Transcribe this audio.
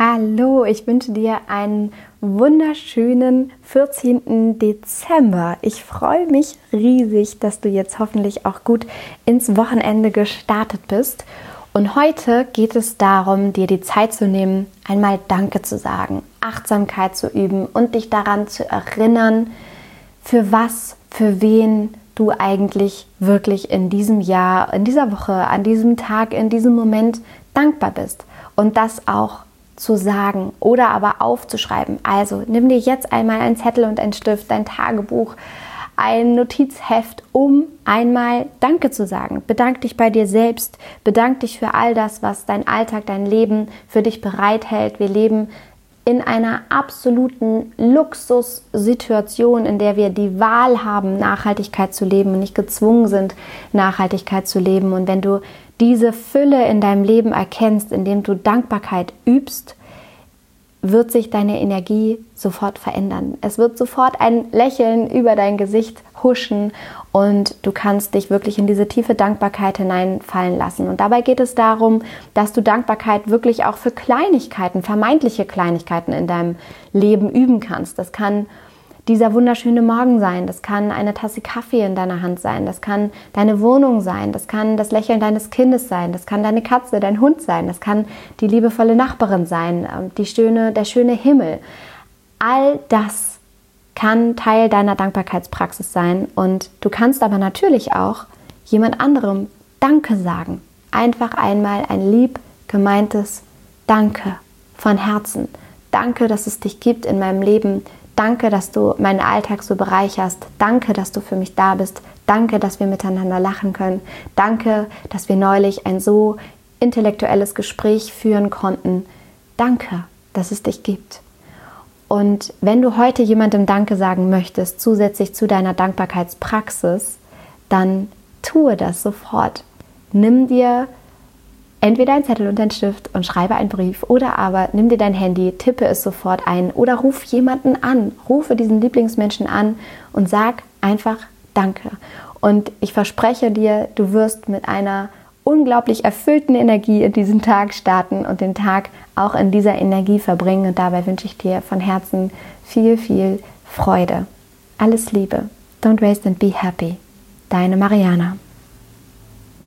Hallo, ich wünsche dir einen wunderschönen 14. Dezember. Ich freue mich riesig, dass du jetzt hoffentlich auch gut ins Wochenende gestartet bist. Und heute geht es darum, dir die Zeit zu nehmen, einmal Danke zu sagen, Achtsamkeit zu üben und dich daran zu erinnern, für was, für wen du eigentlich wirklich in diesem Jahr, in dieser Woche, an diesem Tag, in diesem Moment dankbar bist. Und das auch zu sagen oder aber aufzuschreiben. Also nimm dir jetzt einmal einen Zettel und einen Stift, dein Tagebuch, ein Notizheft, um einmal Danke zu sagen. Bedank dich bei dir selbst, bedank dich für all das, was dein Alltag, dein Leben für dich bereithält. Wir leben in einer absoluten Luxussituation, in der wir die Wahl haben, Nachhaltigkeit zu leben und nicht gezwungen sind, Nachhaltigkeit zu leben. Und wenn du diese Fülle in deinem Leben erkennst, indem du Dankbarkeit übst, wird sich deine Energie sofort verändern. Es wird sofort ein Lächeln über dein Gesicht huschen und du kannst dich wirklich in diese tiefe Dankbarkeit hineinfallen lassen. Und dabei geht es darum, dass du Dankbarkeit wirklich auch für Kleinigkeiten, vermeintliche Kleinigkeiten in deinem Leben üben kannst. Das kann dieser wunderschöne Morgen sein, das kann eine Tasse Kaffee in deiner Hand sein, das kann deine Wohnung sein, das kann das Lächeln deines Kindes sein, das kann deine Katze, dein Hund sein, das kann die liebevolle Nachbarin sein, ähm, die schöne, der schöne Himmel. All das kann Teil deiner Dankbarkeitspraxis sein und du kannst aber natürlich auch jemand anderem Danke sagen. Einfach einmal ein lieb gemeintes Danke von Herzen. Danke, dass es dich gibt in meinem Leben. Danke, dass du meinen Alltag so bereicherst. Danke, dass du für mich da bist. Danke, dass wir miteinander lachen können. Danke, dass wir neulich ein so intellektuelles Gespräch führen konnten. Danke, dass es dich gibt. Und wenn du heute jemandem Danke sagen möchtest, zusätzlich zu deiner Dankbarkeitspraxis, dann tue das sofort. Nimm dir entweder ein Zettel und ein Stift und schreibe einen Brief oder aber nimm dir dein Handy, tippe es sofort ein oder ruf jemanden an, rufe diesen Lieblingsmenschen an und sag einfach Danke. Und ich verspreche dir, du wirst mit einer unglaublich erfüllten Energie in diesen Tag starten und den Tag auch in dieser Energie verbringen. Und dabei wünsche ich dir von Herzen viel, viel Freude. Alles Liebe. Don't waste and be happy. Deine Mariana.